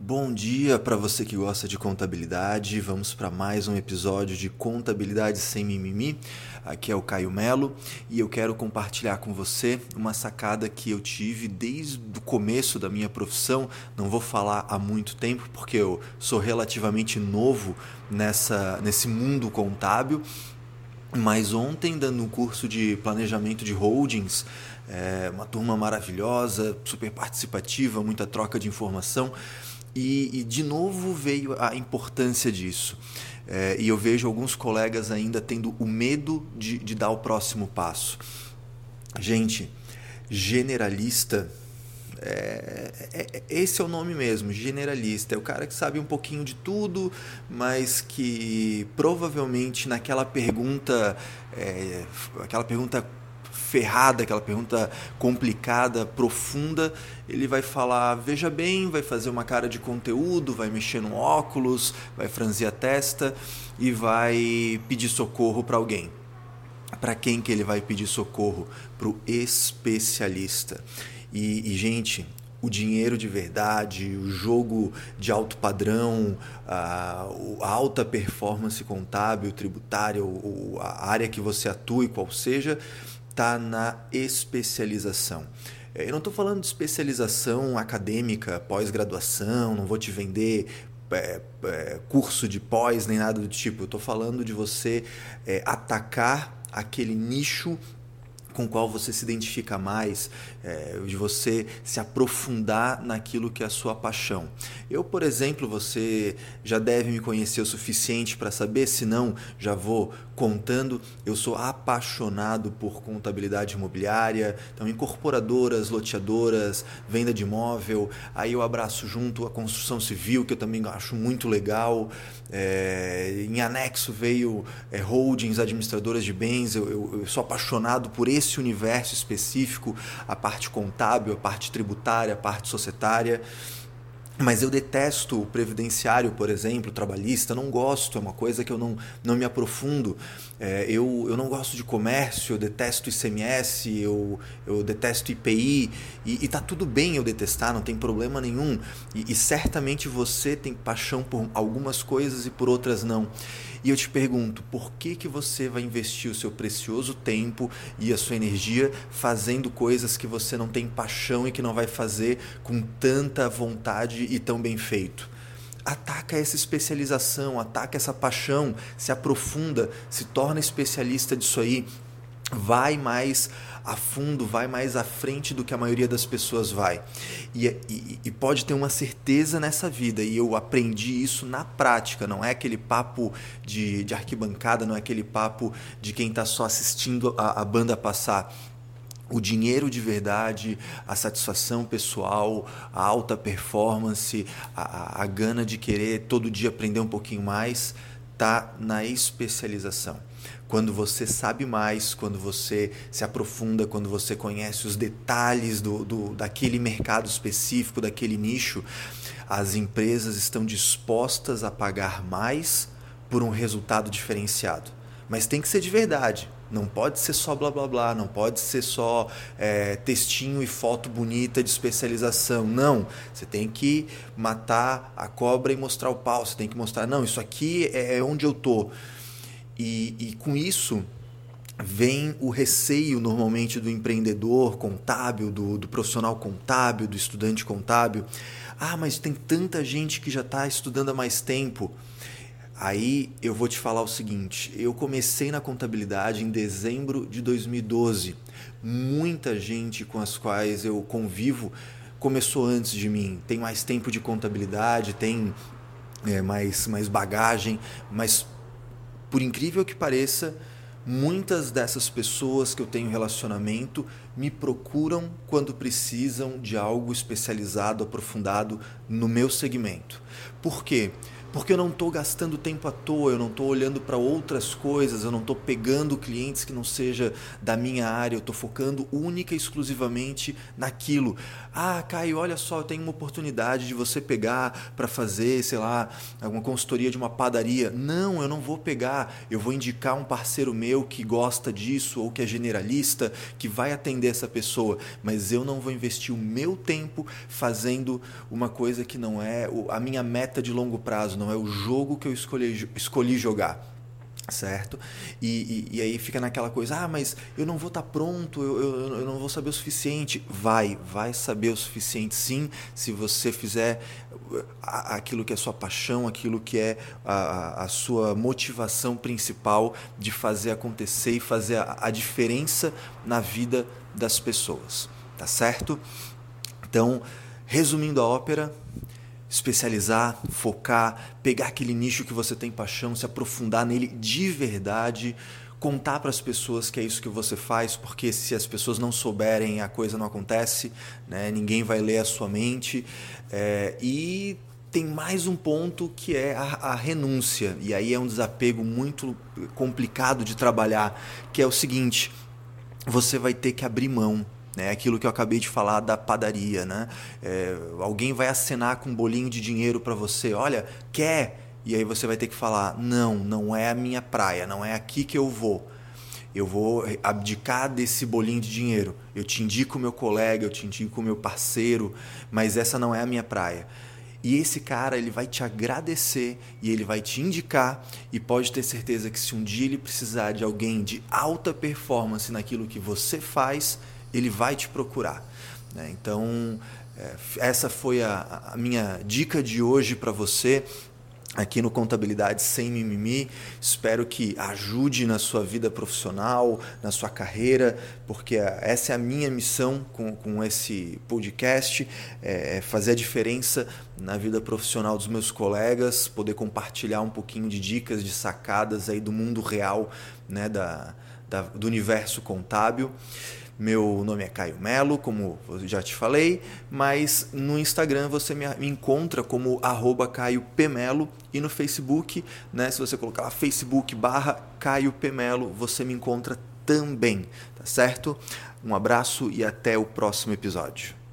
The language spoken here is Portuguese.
Bom dia para você que gosta de contabilidade. Vamos para mais um episódio de Contabilidade sem mimimi. Aqui é o Caio Melo e eu quero compartilhar com você uma sacada que eu tive desde o começo da minha profissão. Não vou falar há muito tempo porque eu sou relativamente novo nessa nesse mundo contábil. Mas ontem, dando um curso de planejamento de holdings, é, uma turma maravilhosa, super participativa, muita troca de informação. E, e de novo veio a importância disso. É, e eu vejo alguns colegas ainda tendo o medo de, de dar o próximo passo. Gente, generalista é, é, é, esse é o nome mesmo, generalista. É o cara que sabe um pouquinho de tudo, mas que provavelmente naquela pergunta, é, aquela pergunta ferrada, aquela pergunta complicada, profunda, ele vai falar, veja bem, vai fazer uma cara de conteúdo, vai mexer no óculos, vai franzir a testa e vai pedir socorro para alguém. Para quem que ele vai pedir socorro? Para o especialista. E, e, gente, o dinheiro de verdade, o jogo de alto padrão, a, a alta performance contábil, tributária, a área que você atua e qual seja, está na especialização. É, eu não estou falando de especialização acadêmica, pós-graduação, não vou te vender é, é, curso de pós nem nada do tipo. Eu estou falando de você é, atacar aquele nicho com qual você se identifica mais, é, de você se aprofundar naquilo que é a sua paixão. Eu, por exemplo, você já deve me conhecer o suficiente para saber, se não, já vou contando. Eu sou apaixonado por contabilidade imobiliária, então incorporadoras, loteadoras, venda de imóvel. Aí eu abraço junto a construção civil, que eu também acho muito legal. É, em anexo veio é, holdings, administradoras de bens. Eu, eu, eu sou apaixonado por esse esse universo específico, a parte contábil, a parte tributária, a parte societária. Mas eu detesto o previdenciário, por exemplo, trabalhista, não gosto, é uma coisa que eu não, não me aprofundo. É, eu, eu não gosto de comércio, eu detesto ICMS, eu, eu detesto IPI, e, está tudo bem eu detestar, não tem problema nenhum. E, e certamente você tem paixão por algumas coisas e por outras não. E eu te pergunto, por que, que você vai investir o seu precioso tempo e a sua energia fazendo coisas que você não tem paixão e que não vai fazer com tanta vontade e tão bem feito? ataca essa especialização, ataca essa paixão, se aprofunda, se torna especialista disso aí, vai mais a fundo, vai mais à frente do que a maioria das pessoas vai. E, e, e, pode ter uma certeza nessa vida, e eu aprendi isso na prática, não é aquele papo de, de arquibancada, não é aquele papo de quem está só assistindo a, a banda passar o dinheiro de verdade, a satisfação pessoal, a alta performance, a, a, gana de querer todo dia aprender um pouquinho mais, tá na especialização. Quando você sabe mais, quando você se aprofunda, quando você conhece os detalhes do, do, daquele mercado específico, daquele nicho, as empresas estão dispostas a pagar mais por um resultado diferenciado. Mas tem que ser de verdade. Não pode ser só blá blá blá, não pode ser só é, textinho e foto bonita de especialização. Não. Você tem que matar a cobra e mostrar o pau. Você tem que mostrar, não, isso aqui é, é onde eu tô. E, e com isso vem o receio normalmente do empreendedor contábil, do, do profissional contábil, do estudante contábil. Ah, mas tem tanta gente que já está estudando há mais tempo. Aí eu vou te falar o seguinte: eu comecei na contabilidade em dezembro de 2012. Muita gente com as quais eu convivo começou antes de mim, tem mais tempo de contabilidade, tem é, mais, mais bagagem, mas por incrível que pareça, muitas dessas pessoas que eu tenho relacionamento me procuram quando precisam de algo especializado, aprofundado no meu segmento. Por quê? Porque eu não estou gastando tempo à toa, eu não estou olhando para outras coisas, eu não estou pegando clientes que não seja da minha área, eu estou focando única e exclusivamente naquilo. Ah, Caio, olha só, eu tenho uma oportunidade de você pegar para fazer, sei lá, alguma consultoria de uma padaria. Não, eu não vou pegar, eu vou indicar um parceiro meu que gosta disso ou que é generalista, que vai atender essa pessoa, mas eu não vou investir o meu tempo fazendo uma coisa que não é a minha meta de longo prazo, não é o jogo que eu escolhi, escolhi jogar certo? E, e, e, aí fica naquela coisa, ah, mas eu não vou estar tá pronto, eu, eu, eu, não vou saber o suficiente. Vai, vai saber o suficiente sim, se você fizer aquilo que é sua paixão, aquilo que é a, a sua motivação principal de fazer acontecer e fazer a, a diferença na vida das pessoas, tá certo? Então, resumindo a ópera, especializar, focar, pegar aquele nicho que você tem paixão, se aprofundar nele de verdade, contar para as pessoas que é isso que você faz, porque se as pessoas não souberem, a coisa não acontece, né? ninguém vai ler a sua mente. É, e tem mais um ponto que é a, a, renúncia, e aí é um desapego muito complicado de trabalhar, que é o seguinte: você vai ter que abrir mão né? Aquilo que eu acabei de falar da padaria, né? É, alguém vai acenar com um bolinho de dinheiro para você, olha, quer? E aí você vai ter que falar, não, não é a minha praia, não é aqui que eu vou. Eu vou abdicar desse bolinho de dinheiro. Eu te indico meu colega, eu te indico meu parceiro, mas essa não é a minha praia. E esse cara, ele vai te agradecer e ele vai te indicar e pode ter certeza que se um dia ele precisar de alguém de alta performance naquilo que você faz, ele vai te procurar. Né? Então, é, essa foi a, a minha dica de hoje para você aqui no Contabilidade Sem Mimimi. Espero que ajude na sua vida profissional, na sua carreira, porque essa é a minha missão com, com esse podcast, é fazer a diferença na vida profissional dos meus colegas, poder compartilhar um pouquinho de dicas, de sacadas aí do mundo real, né, da, da do universo contábil. Meu nome é Caio Melo, como já te falei, mas no Instagram você me encontra como arroba Caio Pemelo e no Facebook, né, se você colocar lá Facebook barra Caio Pemelo, você me encontra também, tá certo? Um abraço e até o próximo episódio.